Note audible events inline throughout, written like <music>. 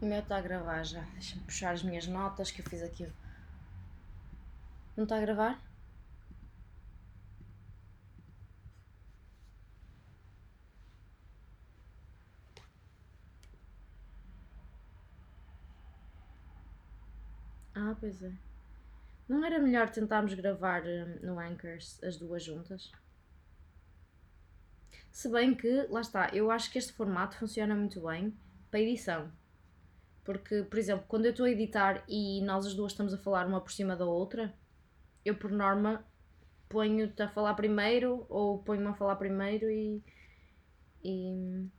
O meu está a gravar já. Deixa-me puxar as minhas notas que eu fiz aqui. Não está a gravar? Ah, pois é. Não era melhor tentarmos gravar hum, no Anchors as duas juntas? Se bem que, lá está, eu acho que este formato funciona muito bem para edição. Porque, por exemplo, quando eu estou a editar e nós as duas estamos a falar uma por cima da outra, eu por norma ponho-te a falar primeiro ou ponho-me a falar primeiro e. e...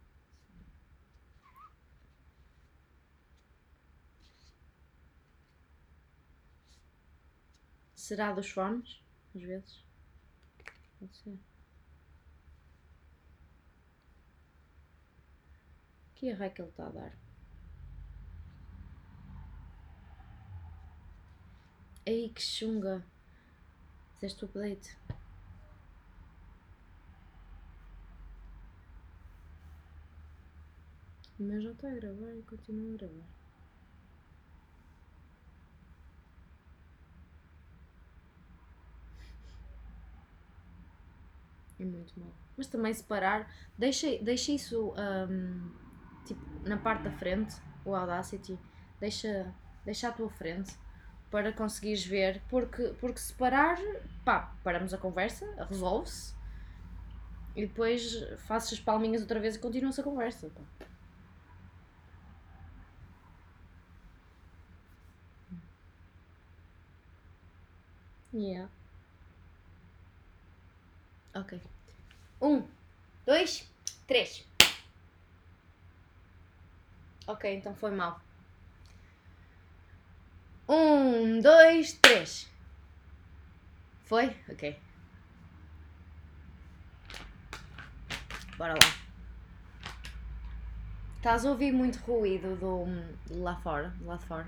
Será dos fones? Às vezes. Pode ser. Que erro é que ele está a dar? Ei, que chunga! Fizeste o update. Meu já está a gravar e continua a gravar. É muito mal. Mas também separar, deixa, deixa isso um, tipo, na parte da frente, o Audacity, deixa, deixa à tua frente para conseguires ver, porque, porque separar, pá, paramos a conversa, resolve-se e depois fazes as palminhas outra vez e continua-se a conversa. Pá. Yeah. Ok. Um, dois, três. Ok, então foi mal. Um, dois, três. Foi? Ok. Bora lá. Estás a ouvir muito ruído do, lá fora, de fora?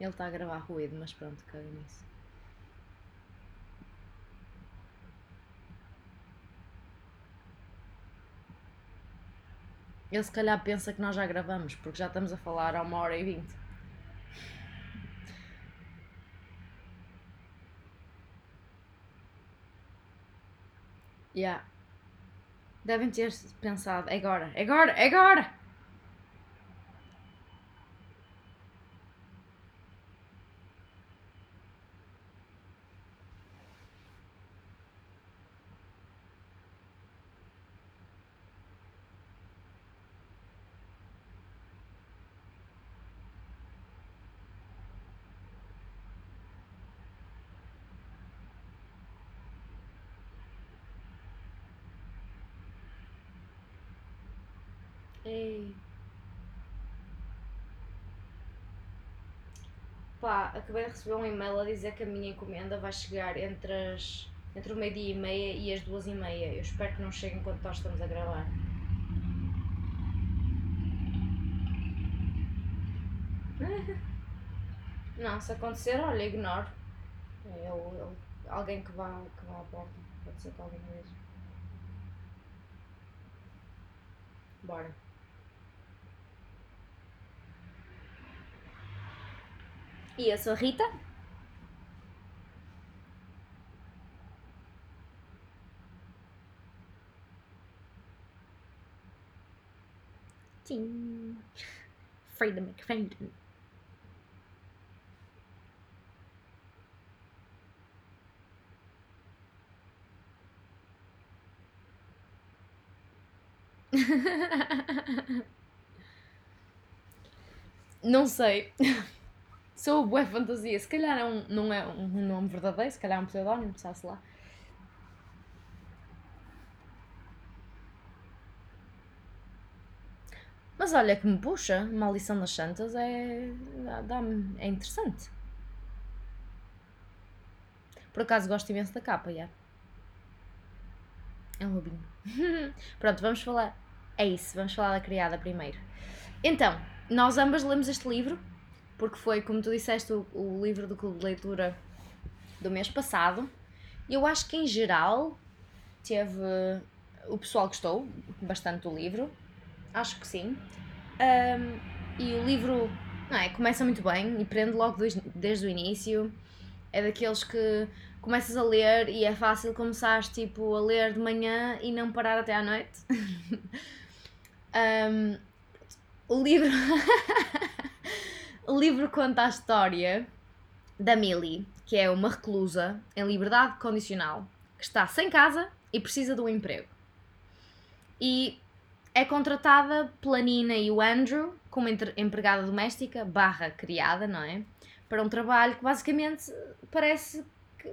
Ele está a gravar ruído, mas pronto, caga nisso. Ele se calhar pensa que nós já gravamos, porque já estamos a falar há uma hora e vinte. Yeah. Devem ter pensado, agora, agora, agora! Ei. Pá, acabei de receber um e-mail a dizer que a minha encomenda vai chegar entre, as, entre o meio-dia e meia e as duas e meia. Eu espero que não chegue enquanto nós estamos a gravar. <laughs> Não, se acontecer, olha, ignoro. É eu, eu, alguém que vá, que vá à porta. Pode ser que alguém veja. Bora. E eu sou Rita. Sim. Freedom McFadden. <laughs> Não sei. <laughs> Sou boa fantasia. Se calhar é um, não é um nome verdadeiro, se calhar é um pseudónimo, sabe-se lá. Mas olha que me puxa, uma lição das santas é. dá é interessante. Por acaso gosto imenso da capa, já. É um lobinho. <laughs> Pronto, vamos falar. É isso, vamos falar da criada primeiro. Então, nós ambas lemos este livro porque foi, como tu disseste, o, o livro do clube de leitura do mês passado. Eu acho que em geral teve o pessoal gostou bastante do livro, acho que sim. Um, e o livro não é, começa muito bem e prende logo desde o início. É daqueles que começas a ler e é fácil começar tipo, a ler de manhã e não parar até à noite. <laughs> um, o livro. <laughs> o livro conta a história da Millie, que é uma reclusa em liberdade condicional, que está sem casa e precisa de um emprego. E é contratada pela Nina e o Andrew como empregada doméstica barra criada, não é? Para um trabalho que basicamente parece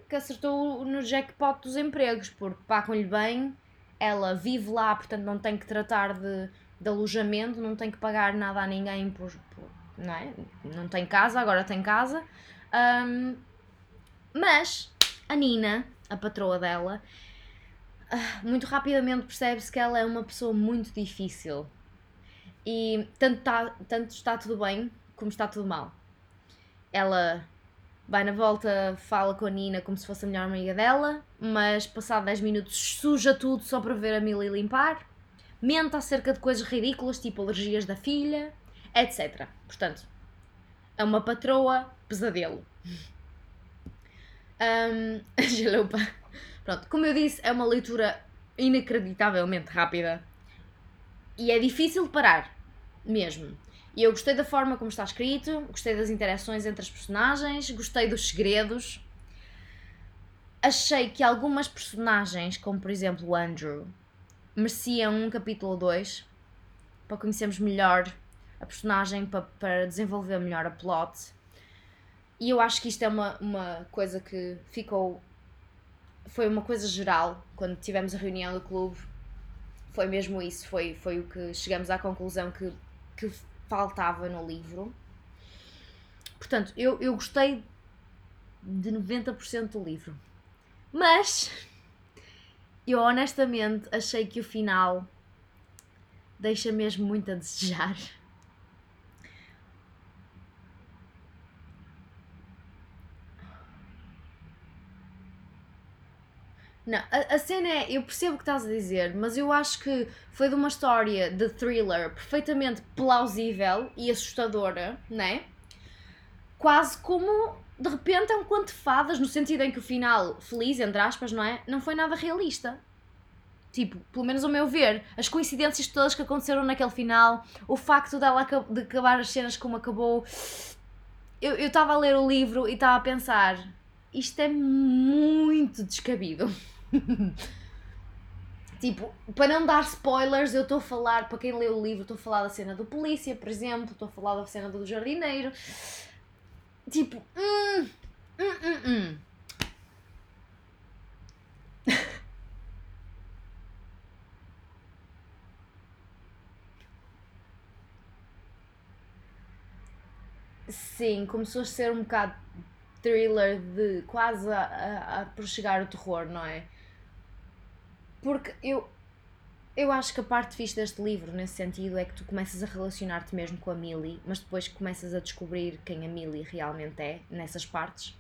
que acertou no jackpot dos empregos, porque pagam-lhe bem, ela vive lá, portanto não tem que tratar de, de alojamento, não tem que pagar nada a ninguém por, por não é? Não tem casa, agora tem casa. Um, mas a Nina, a patroa dela, ah, muito rapidamente percebe-se que ela é uma pessoa muito difícil. E tanto, tá, tanto está tudo bem como está tudo mal. Ela vai na volta, fala com a Nina como se fosse a melhor amiga dela, mas passado 10 minutos suja tudo só para ver a Millie limpar. Mente acerca de coisas ridículas, tipo alergias da filha, etc. Portanto, é uma patroa pesadelo. Um, <laughs> Pronto, como eu disse, é uma leitura inacreditavelmente rápida e é difícil de parar, mesmo. E eu gostei da forma como está escrito, gostei das interações entre as personagens, gostei dos segredos. Achei que algumas personagens, como por exemplo o Andrew, mereciam um capítulo 2 para conhecermos melhor a personagem, para, para desenvolver melhor a plot. E eu acho que isto é uma, uma coisa que ficou. Foi uma coisa geral quando tivemos a reunião do clube. Foi mesmo isso. Foi, foi o que chegamos à conclusão que, que faltava no livro. Portanto, eu, eu gostei de 90% do livro. Mas eu honestamente achei que o final deixa mesmo muito a desejar. Não, a, a, cena é, eu percebo o que estás a dizer, mas eu acho que foi de uma história de thriller perfeitamente plausível e assustadora, né? Quase como de repente é um conto de fadas, no sentido em que o final feliz, entre aspas, não é? Não foi nada realista. Tipo, pelo menos ao meu ver, as coincidências todas que aconteceram naquele final, o facto dela de acabar as cenas como acabou. Eu estava a ler o livro e estava a pensar, isto é muito descabido. <laughs> tipo, para não dar spoilers, eu estou a falar, para quem leu o livro, estou a falar da cena do polícia, por exemplo, estou a falar da cena do jardineiro. Tipo, hum, hum, hum, hum. <laughs> Sim, começou a ser um bocado thriller de quase a, a, a prossegar o terror, não é? Porque eu, eu acho que a parte fixe deste livro, nesse sentido, é que tu começas a relacionar-te mesmo com a Millie, mas depois começas a descobrir quem a Millie realmente é, nessas partes.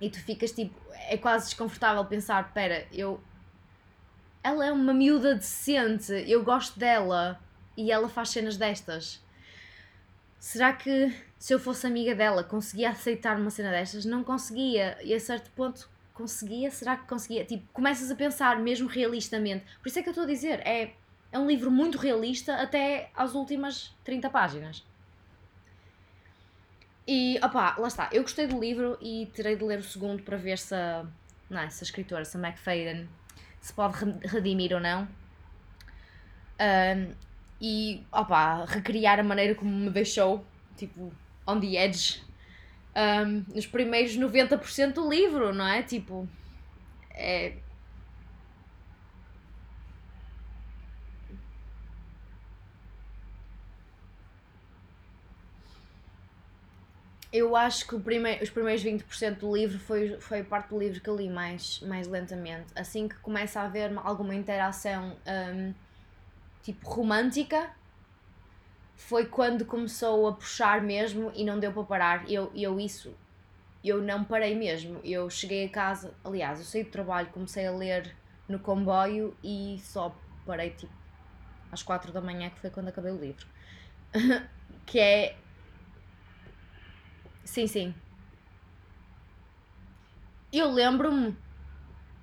E tu ficas tipo. É quase desconfortável pensar: pera, eu. Ela é uma miúda decente, eu gosto dela e ela faz cenas destas. Será que se eu fosse amiga dela conseguia aceitar uma cena destas? Não conseguia. E a certo ponto conseguia? Será que conseguia? Tipo, começas a pensar mesmo realistamente. Por isso é que eu estou a dizer, é, é um livro muito realista até às últimas 30 páginas. E, opá, lá está. Eu gostei do livro e terei de ler o segundo para ver se a, não, é, se a escritora, se a McFadden, se pode redimir ou não. Um, e, opá, recriar a maneira como me deixou, tipo, on the edge um, nos primeiros 90% do livro, não é? Tipo, é. Eu acho que os primeiros 20% do livro foi, foi a parte do livro que li mais, mais lentamente. Assim que começa a haver alguma interação um, tipo romântica, foi quando começou a puxar mesmo e não deu para parar. Eu, eu isso, eu não parei mesmo. Eu cheguei a casa, aliás, eu saí do trabalho, comecei a ler no comboio e só parei tipo às quatro da manhã, que foi quando acabei o livro. <laughs> que é. Sim, sim. Eu lembro-me.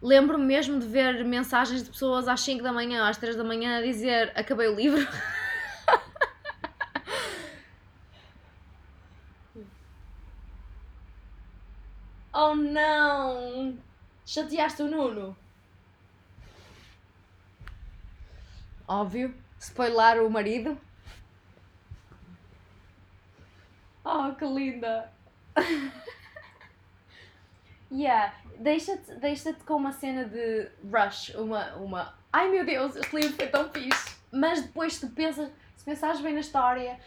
Lembro-me mesmo de ver mensagens de pessoas às 5 da manhã, às 3 da manhã a dizer acabei o livro. <laughs> oh não! Chateaste o Nuno? Óbvio. Spoiler o marido. Oh, que linda! <laughs> yeah, deixa-te deixa com uma cena de rush, uma, uma. Ai meu Deus, este livro foi tão fixe! Mas depois tu pensas, se pensares bem na história,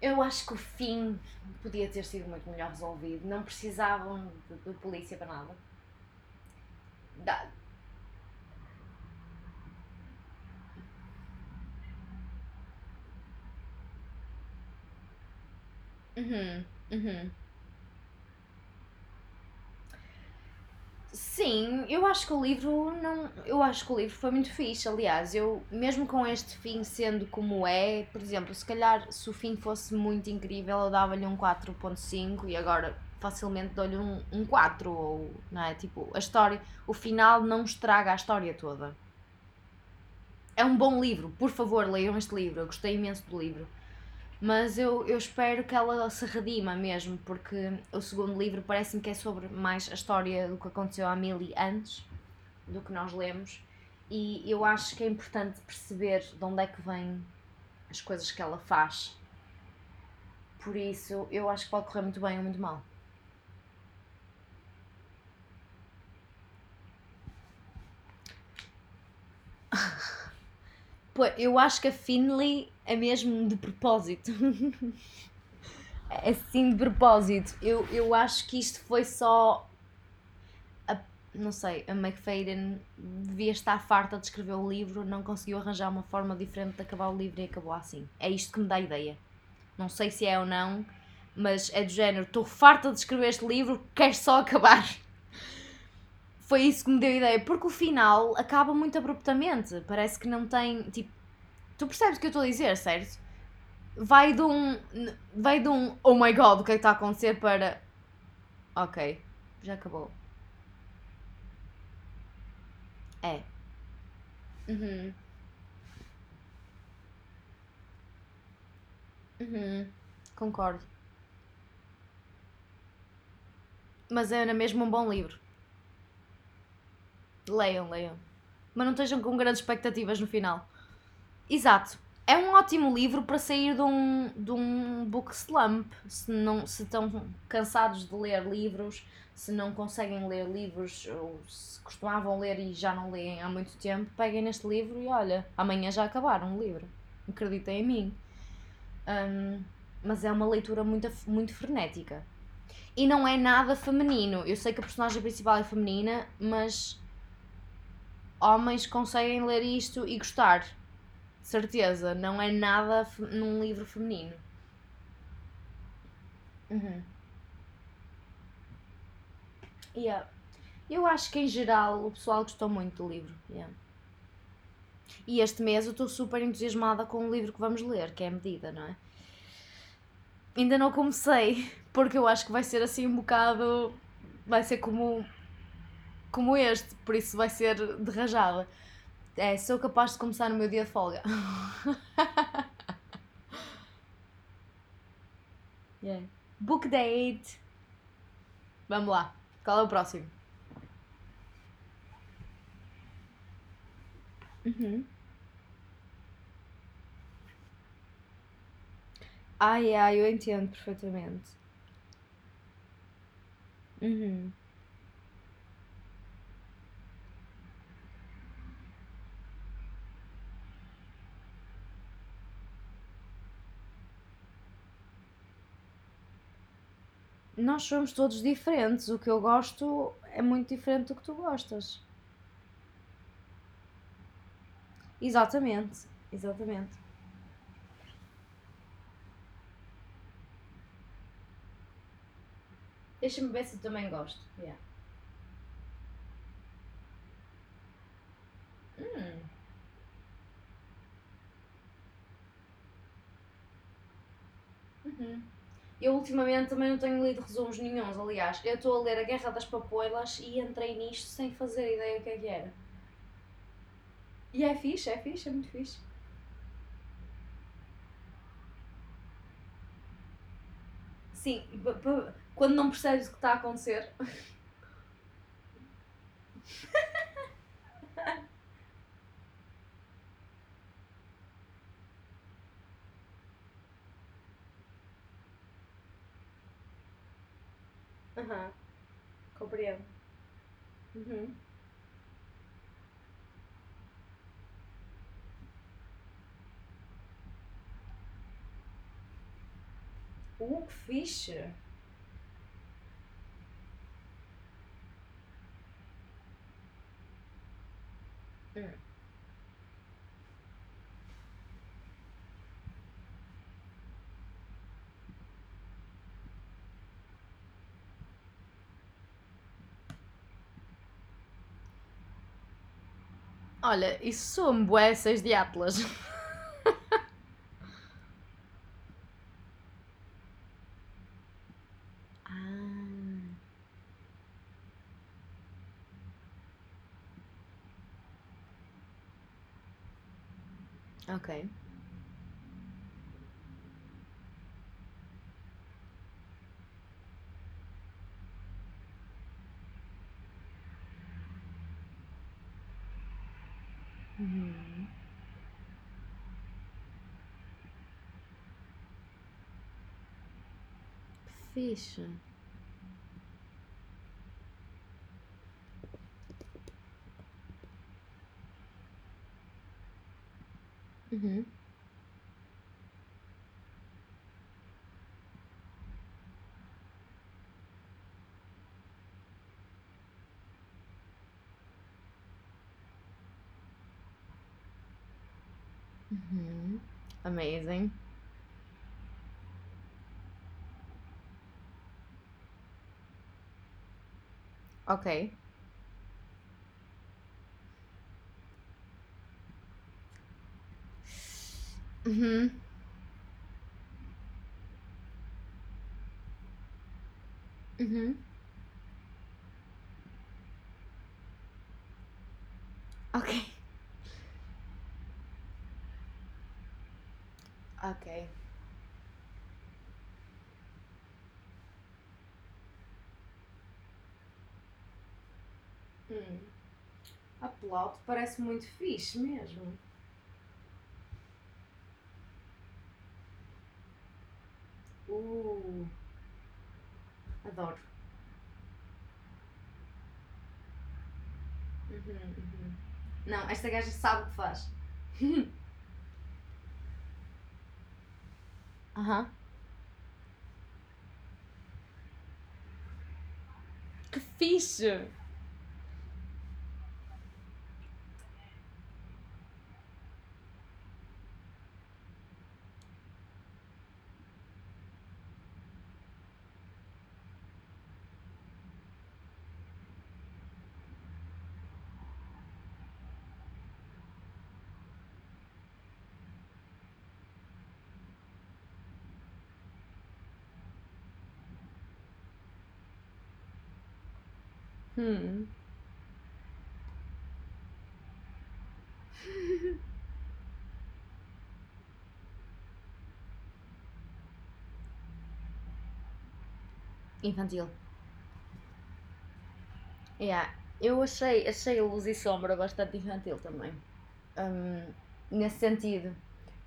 eu acho que o fim podia ter sido muito melhor resolvido. Não precisavam de, de polícia para nada. Da... Uhum, uhum. Sim, eu acho que o livro não, eu acho que o livro foi muito fixe, aliás, eu mesmo com este fim sendo como é, por exemplo, se calhar se o fim fosse muito incrível, eu dava-lhe um 4.5 e agora facilmente dou-lhe um, um 4 ou, não é, tipo, a história, o final não estraga a história toda. É um bom livro, por favor, leiam este livro, eu gostei imenso do livro. Mas eu, eu espero que ela se redima mesmo, porque o segundo livro parece-me que é sobre mais a história do que aconteceu à Millie antes do que nós lemos. E eu acho que é importante perceber de onde é que vêm as coisas que ela faz. Por isso, eu acho que pode correr muito bem ou muito mal. Pô, eu acho que a Finley é mesmo de propósito. <laughs> é sim de propósito. Eu, eu acho que isto foi só. A, não sei, a McFadden devia estar farta de escrever o livro, não conseguiu arranjar uma forma diferente de acabar o livro e acabou assim. É isto que me dá a ideia. Não sei se é ou não, mas é do género: estou farta de escrever este livro, quero só acabar. Foi isso que me deu ideia, porque o final acaba muito abruptamente. Parece que não tem. Tipo, Tu percebes o que eu estou a dizer, certo? Vai de um. Vai de um oh my god, o que é que está a acontecer para. Ok, já acabou. É. Uhum. Uhum. Concordo. Mas é mesmo um bom livro. Leiam, leiam. Mas não estejam com grandes expectativas no final. Exato. É um ótimo livro para sair de um, de um book slump. Se, não, se estão cansados de ler livros, se não conseguem ler livros, ou se costumavam ler e já não leem há muito tempo, peguem neste livro e olha, amanhã já acabaram o livro. Acreditem em mim. Um, mas é uma leitura muito, muito frenética. E não é nada feminino. Eu sei que a personagem principal é feminina, mas homens conseguem ler isto e gostar certeza, não é nada num livro feminino. Uhum. Yeah. Eu acho que em geral o pessoal gostou muito do livro. Yeah. E este mês eu estou super entusiasmada com o livro que vamos ler, que é a medida, não é? Ainda não comecei, <laughs> porque eu acho que vai ser assim um bocado. Vai ser como, como este, por isso vai ser de rajada. É, sou capaz de começar no meu dia de folga. <laughs> yeah. Book date. Vamos lá. Qual é o próximo? Uhum. Ai, ai, eu entendo perfeitamente. Uhum. nós somos todos diferentes. O que eu gosto é muito diferente do que tu gostas. Exatamente, exatamente. Deixa-me ver se também gosto. Yeah. Hum. Uhum. Eu ultimamente também não tenho lido resumos nenhums, aliás. Eu estou a ler A Guerra das Papoilas e entrei nisto sem fazer ideia do que é que era. E é fixe, é fixe, é muito fixe. Sim, quando não percebes o que está a acontecer. <laughs> Aham. Compreendo. Uhum. Uh, que fixe! Hum. Olha, isso são seis de Atlas. Ah. Ok. Uhum. Que fixe. Uhum. Uhum. Amazing. Ok. Uhum. Uhum. Ok. Ok. Hum. A plot parece muito fixe mesmo. Uh, adoro. Uhum, uhum. Não, esta gaja sabe o que faz. <laughs> Aham. Que fixe! Hum. <laughs> Infantil. Yeah. Eu achei, achei Luz e Sombra bastante infantil também. Hum, nesse sentido.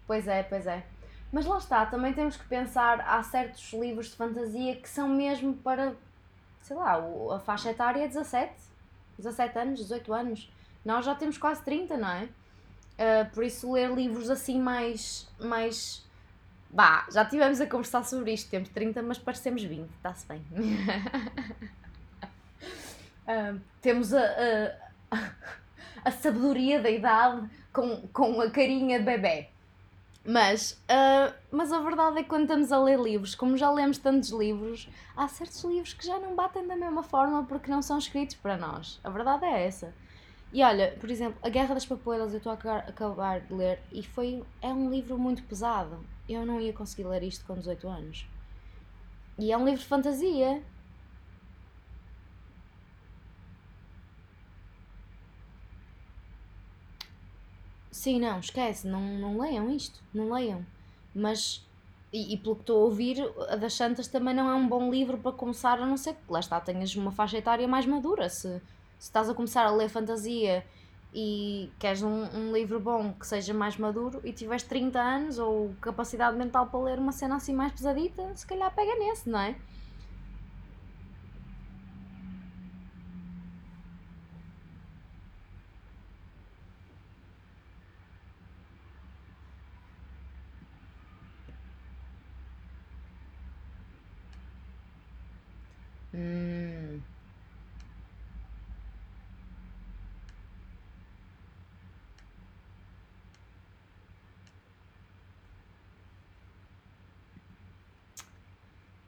Pois é, pois é. Mas lá está, também temos que pensar, há certos livros de fantasia que são mesmo para, sei lá, a faixa etária é 17, 17 anos, 18 anos. Nós já temos quase 30, não é? Uh, por isso ler livros assim mais, mais Bah, já tivemos a conversar sobre isto. Temos 30, mas parecemos 20, está-se bem. uh, <laughs> temos a, a, <laughs> a, sabedoria da idade com, com a carinha de bebê. Mas, uh, mas a verdade é que quando estamos a ler livros, como já lemos tantos livros, há certos livros que já não batem da mesma forma porque não são escritos para nós. A verdade é essa. E olha, por exemplo, A Guerra das Papoelas eu estou a acabar, acabar de ler e foi, é um livro muito pesado. Eu não ia conseguir ler isto com 18 anos. E é um livro de fantasia. Sim, não, esquece, não, não leiam isto, não leiam. Mas, e, e pelo que estou a ouvir, a das Santas também não é um bom livro para começar, a não ser que lá está, tenhas uma faixa etária mais madura. Se, se estás a começar a ler fantasia e queres um, um livro bom que seja mais maduro e tiveres 30 anos ou capacidade mental para ler uma cena assim mais pesadita, se calhar pega nesse, não é?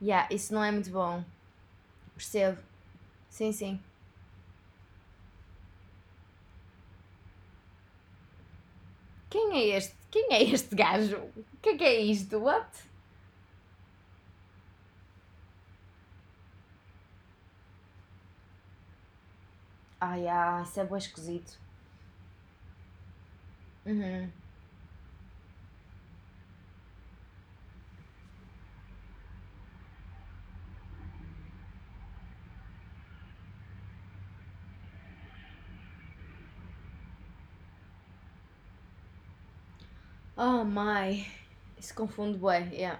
Yeah, isso não é muito bom. Percebo. Sim, sim. Quem é este? Quem é este gajo? O que é que é isto? What? Ai, ah, isso é bem esquisito. Uhum. Oh my. Isso confunde bué, yeah.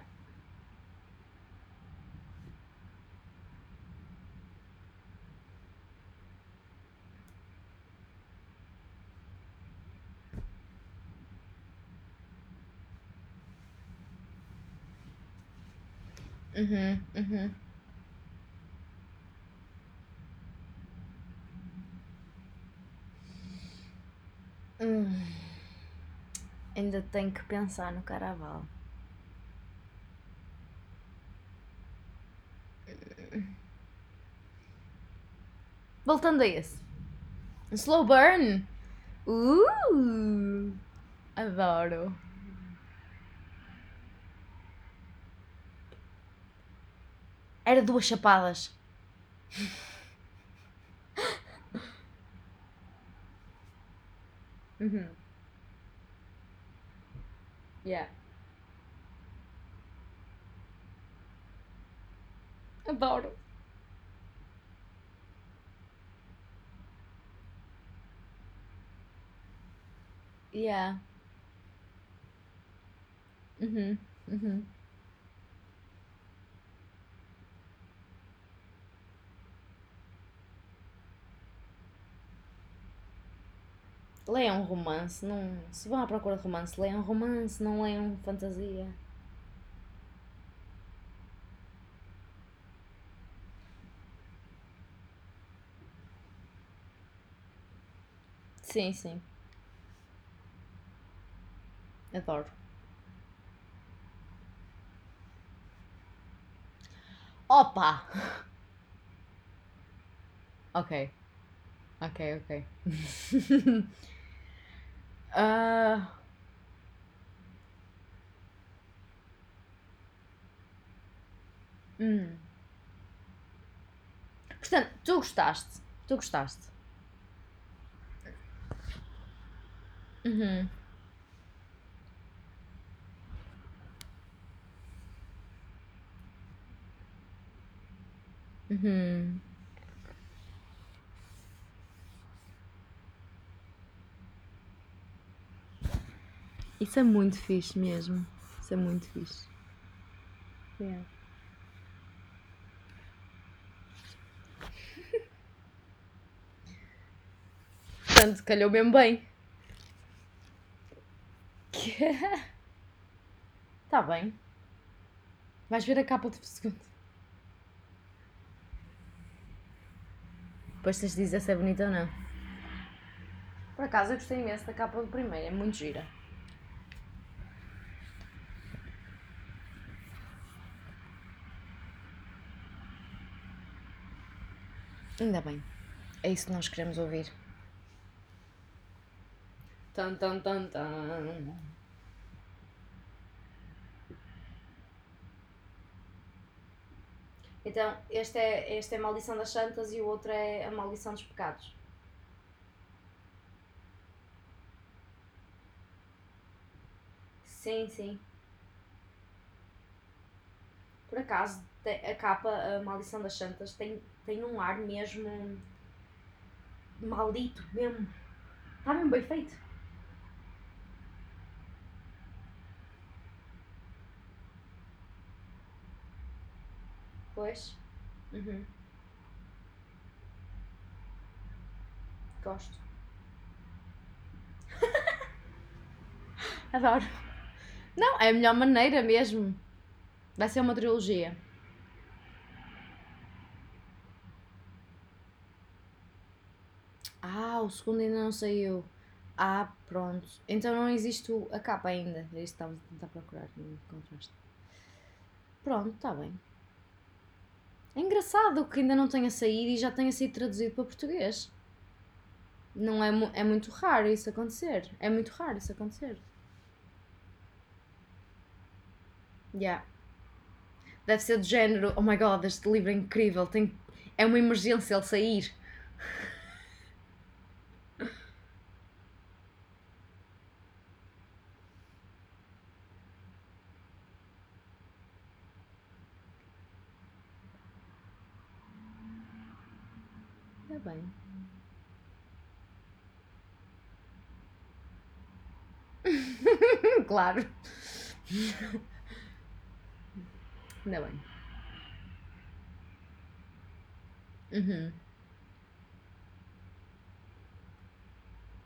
Uhum, uhum. Hum, ainda tenho que pensar no Caraval. Voltando a esse. Slow burn. Uh! Adoro. Era duas chapadas. <laughs> Uhum. Yeah. Adoro. Yeah. Uhum. Uhum. Leiam romance, não. Se vão à procura de romance, leiam romance, não leiam fantasia. Sim, sim. Adoro. Opa! <laughs> Ok, ok, ok. <laughs> Ah, hum. Portanto, tu gostaste. Tu gostaste. Uhum. Uhum. Isso é muito fixe mesmo. Isso é muito fixe. Yeah. Portanto, calhou mesmo bem. <laughs> Tá bem. Vais ver a capa do segundo. Depois tens de dizer se é bonita ou não. Por acaso eu gostei imenso da capa do primeiro, é muito gira. Ainda bem. É isso que nós queremos ouvir. Tan, tan, tan, tan. Então, este é, este é a maldição das santas e o outro é a maldição dos pecados. Sim, sim. Por acaso, a capa, a maldição das santas, tem, tem um ar mesmo maldito, mesmo. Está mesmo bem feito. Pois. Uhum. Gosto. <laughs> Adoro. Não, é a melhor maneira mesmo. Vai ser uma trilogia. Ah, o segundo ainda não saiu. Ah, pronto. Então não existe a capa ainda. É isso que estava a tentar procurar no contraste. Pronto, está bem. É engraçado que ainda não tenha saído e já tenha sido traduzido para português. Não é, é muito raro isso acontecer. É muito raro isso acontecer. Yeah. Deve ser do género, oh my god, este livro é incrível, tem, é uma emergência ele sair. <laughs> bem. Claro. Ainda bem. Uhum.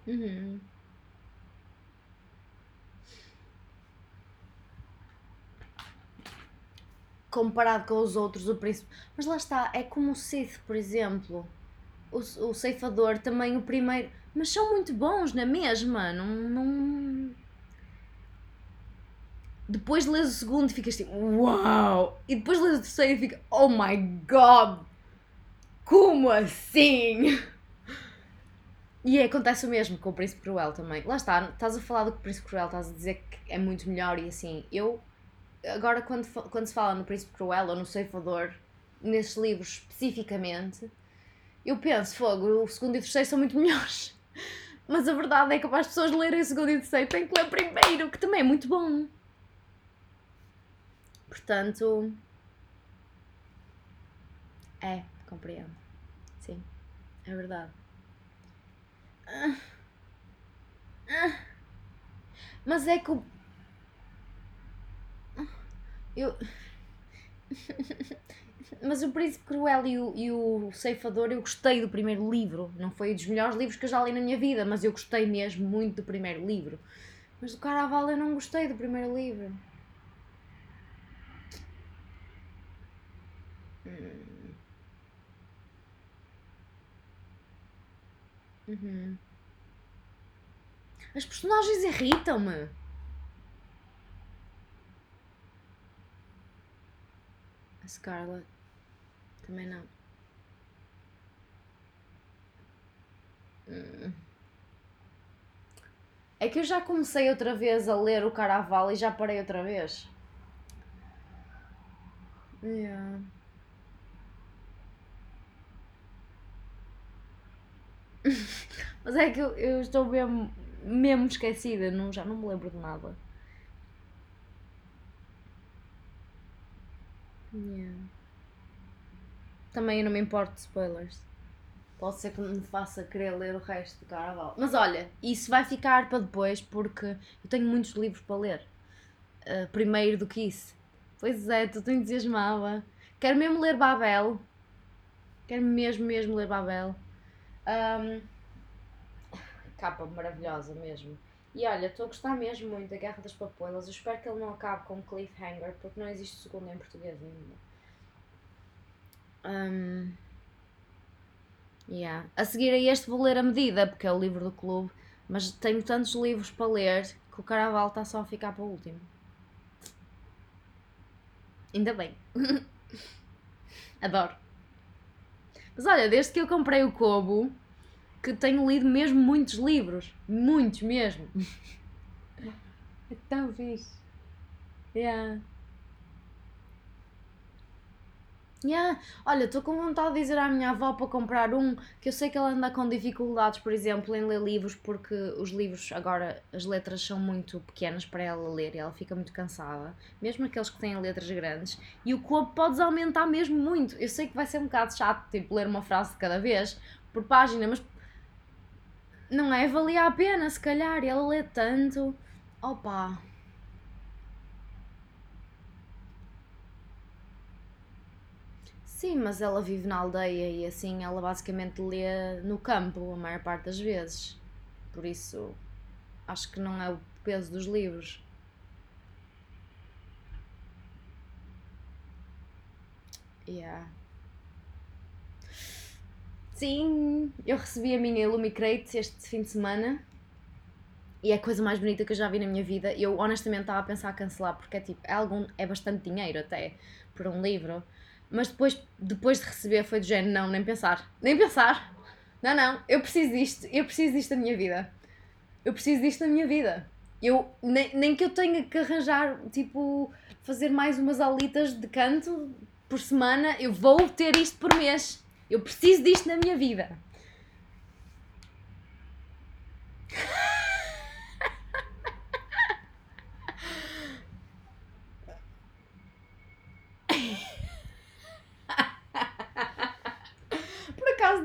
Uhum. Comparado com os outros, o príncipe. Mas lá está, é como o Sith, por exemplo o, o ceifador também o primeiro. Mas são muito bons na mesma, não. não... Depois lês o segundo e ficas tipo, uau! E depois lês o terceiro e fica, oh my god! Como assim? E é, acontece o mesmo com o Príncipe Cruel também. Lá está, estás a falar do Príncipe Cruel, estás a dizer que é muito melhor e assim. Eu, agora, quando, quando se fala no Príncipe Cruel ou no Ceifador, nesses livros especificamente, eu penso, fogo, o segundo e o terceiro são muito melhores. <laughs> Mas a verdade é que para as pessoas lerem o segundo e o terceiro têm que ler primeiro, que também é muito bom. Portanto. É, compreendo. Sim, é verdade. Mas é que. Eu. <laughs> Mas o Príncipe Cruel e o, e o Ceifador, eu gostei do primeiro livro. Não foi um dos melhores livros que eu já li na minha vida, mas eu gostei mesmo muito do primeiro livro. Mas do Caraval eu não gostei do primeiro livro. Hum. Uhum. As personagens irritam-me. A Scarlett. Também não. É que eu já comecei outra vez a ler o Caraval e já parei outra vez. Yeah. <laughs> Mas é que eu, eu estou mesmo, mesmo esquecida, não, já não me lembro de nada. Yeah. Também eu não me importo de spoilers. Pode ser que me faça querer ler o resto do Caraval. Mas olha, isso vai ficar para depois porque eu tenho muitos livros para ler. Uh, primeiro do que isso. Pois é, estou entusiasmada. Quero mesmo ler Babel. Quero mesmo, mesmo ler Babel. Um, capa maravilhosa mesmo. E olha, estou a gostar mesmo muito da Guerra das Papoilas. Eu espero que ele não acabe com cliffhanger porque não existe segundo em português ainda. Um, yeah. A seguir a este vou ler a medida, porque é o livro do clube, mas tenho tantos livros para ler que o Caraval está só a ficar para o último. Ainda bem. <laughs> Adoro. Mas olha, desde que eu comprei o Kobo, que tenho lido mesmo muitos livros. Muitos mesmo. É tão fixe. Yeah. Yeah. Olha, estou com vontade de dizer à minha avó para comprar um, que eu sei que ela anda com dificuldades, por exemplo, em ler livros, porque os livros agora, as letras são muito pequenas para ela ler e ela fica muito cansada, mesmo aqueles que têm letras grandes, e o corpo podes aumentar mesmo muito. Eu sei que vai ser um bocado chato, tipo, ler uma frase de cada vez por página, mas não é? Valia a pena, se calhar, ela lê tanto. Opa! Sim, mas ela vive na aldeia e assim ela basicamente lê no campo a maior parte das vezes. Por isso acho que não é o peso dos livros. Yeah. Sim, eu recebi a minha Illumicrate este fim de semana e é a coisa mais bonita que eu já vi na minha vida. Eu honestamente estava a pensar a cancelar porque é tipo, é, algum, é bastante dinheiro até por um livro. Mas depois, depois de receber foi do género, não, nem pensar. Nem pensar. Não, não, eu preciso disto, eu preciso disto na minha vida. Eu preciso disto na minha vida. Eu, nem, nem que eu tenha que arranjar, tipo, fazer mais umas aulitas de canto por semana, eu vou ter isto por mês. Eu preciso disto na minha vida.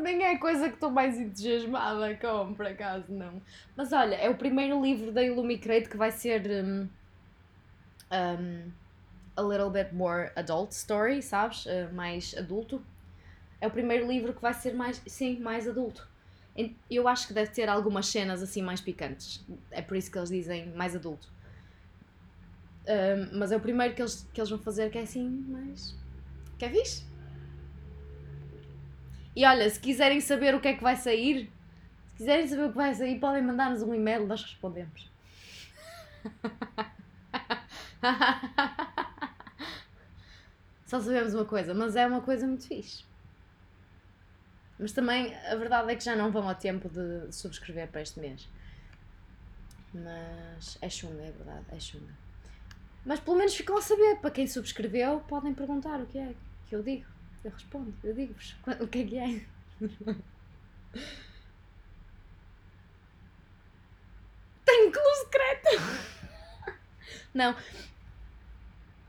nem é a coisa que estou mais entusiasmada com, por acaso não. Mas olha, é o primeiro livro da Illumicrate que vai ser um, um, a little bit more adult story, sabes? Uh, mais adulto. É o primeiro livro que vai ser mais, sim, mais adulto. Eu acho que deve ter algumas cenas assim mais picantes. É por isso que eles dizem mais adulto. Um, mas é o primeiro que eles, que eles vão fazer que é assim mais. Que é fixe? E olha, se quiserem saber o que é que vai sair, se quiserem saber o que vai sair, podem mandar-nos um e-mail, nós respondemos. <laughs> Só sabemos uma coisa, mas é uma coisa muito fixe. Mas também a verdade é que já não vão a tempo de subscrever para este mês. Mas é chunga, é verdade, é chunga. Mas pelo menos ficam a saber. Para quem subscreveu, podem perguntar o que é que eu digo. Eu respondo, eu digo-vos <laughs> o que é que é. Tenho clube secreto! <laughs> Não.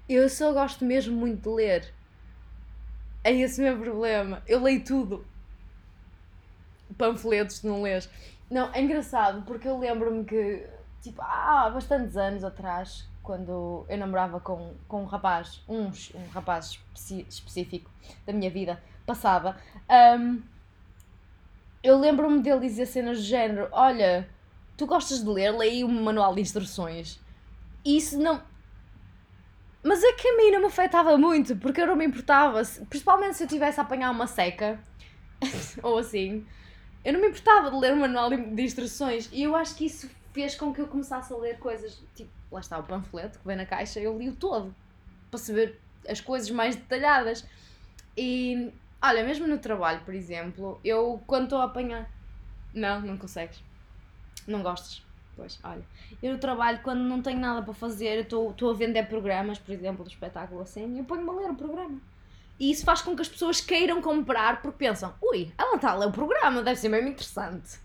Eu só gosto mesmo muito de ler. É esse o meu problema. Eu leio tudo. Panfletos, não lês. Não, é engraçado porque eu lembro-me que, tipo, há bastantes anos atrás, quando eu namorava com, com um rapaz, um, um rapaz específico da minha vida, passava, um, eu lembro-me dele dizer cenas do género: Olha, tu gostas de ler, leia um manual de instruções. E isso não. Mas é que a mim não me afetava muito, porque eu não me importava, principalmente se eu tivesse a apanhar uma seca, <laughs> ou assim, eu não me importava de ler um manual de instruções. E eu acho que isso fez com que eu começasse a ler coisas, tipo, lá está o panfleto que vem na caixa, eu li o todo, para saber as coisas mais detalhadas. E, olha, mesmo no trabalho, por exemplo, eu quando estou a apanhar. Não, não consegues. Não gostas. Pois, olha. Eu no trabalho, quando não tenho nada para fazer, estou a vender programas, por exemplo, do espetáculo assim, eu ponho-me a ler o programa. E isso faz com que as pessoas queiram comprar porque pensam: ui, ela está a ler o programa, deve ser mesmo interessante.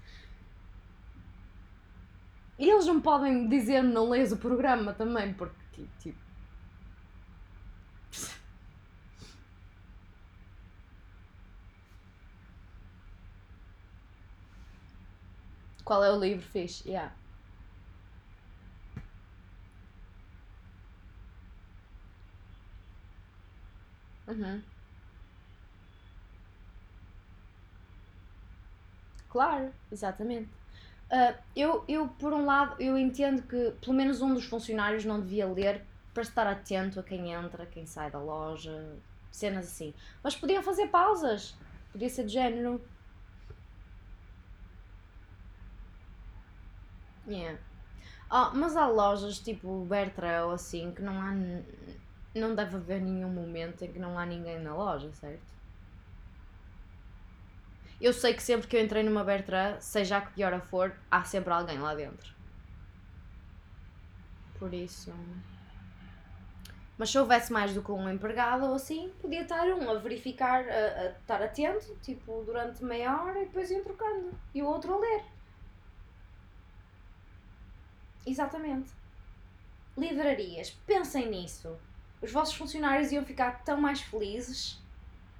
E eles não podem dizer não leias o programa também, porque tipo. Qual é o livro fixe? Yeah. Uhum. Claro, exatamente. Uh, eu, eu, por um lado, eu entendo que pelo menos um dos funcionários não devia ler para estar atento a quem entra, quem sai da loja, cenas assim. Mas podiam fazer pausas. Podia ser de género. Yeah. Oh, mas há lojas tipo Bertrand assim que não há. Não deve haver nenhum momento em que não há ninguém na loja, certo? Eu sei que sempre que eu entrei numa Bertrand, seja a que pior a for, há sempre alguém lá dentro. Por isso. Mas se houvesse mais do que um empregado ou assim, podia estar um a verificar, a, a estar atento, tipo, durante meia hora e depois iam trocando. E o outro a ler. Exatamente. Livrarias, pensem nisso. Os vossos funcionários iam ficar tão mais felizes,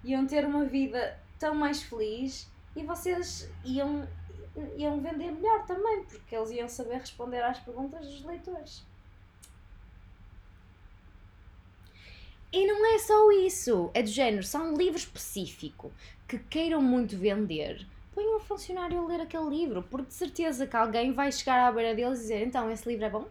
iam ter uma vida tão mais feliz e vocês iam, iam vender melhor também, porque eles iam saber responder às perguntas dos leitores. E não é só isso, é do género, se há um livro específico que queiram muito vender, ponham um funcionário a ler aquele livro, porque de certeza que alguém vai chegar à beira deles e dizer: então, esse livro é bom?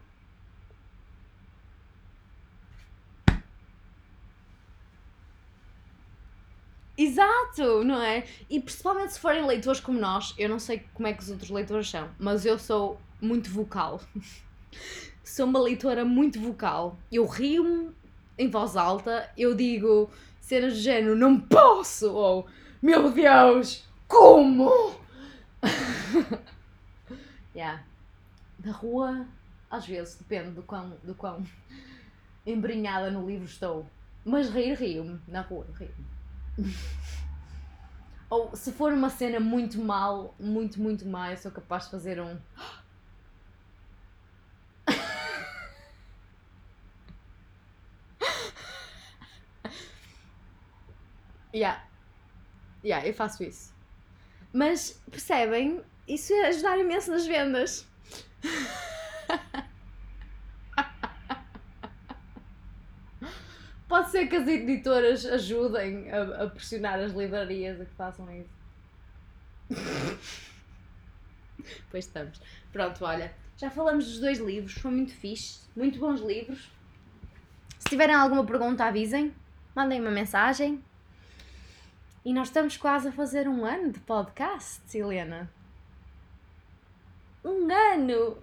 Exato, não é? E principalmente se forem leitores como nós, eu não sei como é que os outros leitores são, mas eu sou muito vocal. <laughs> sou uma leitora muito vocal. Eu rio-me em voz alta, eu digo cenas do género não posso, ou meu Deus, como? <laughs> yeah. Da rua, às vezes, depende do quão, do quão embrenhada no livro estou. Mas rir, rio-me. Na rua, rio-me. <laughs> Ou se for uma cena muito mal, muito, muito má, eu sou capaz de fazer um. <laughs> Yeah. Yeah, eu faço isso. Mas percebem? Isso é ajudar imenso nas vendas. <laughs> Pode ser que as editoras ajudem a, a pressionar as livrarias a que façam isso. <laughs> pois estamos. Pronto, olha. Já falamos dos dois livros, foi muito fixe, muito bons livros. Se tiverem alguma pergunta, avisem, mandem uma mensagem. E nós estamos quase a fazer um ano de podcast, Helena. Um ano!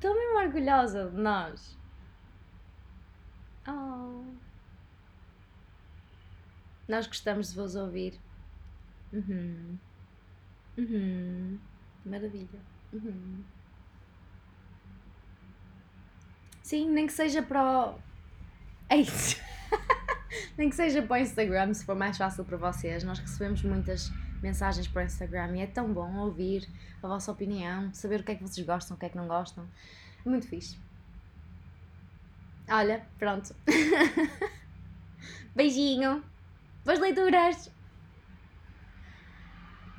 Estou mesmo orgulhosa de nós. Oh. Nós gostamos de vos ouvir. Uhum. Uhum. Maravilha. Uhum. Sim, nem que seja para o. É isso. <laughs> Nem que seja para o Instagram, se for mais fácil para vocês. Nós recebemos muitas mensagens para o Instagram e é tão bom ouvir a vossa opinião, saber o que é que vocês gostam, o que é que não gostam. Muito fixe. Olha, pronto. <laughs> Beijinho. Boas leituras!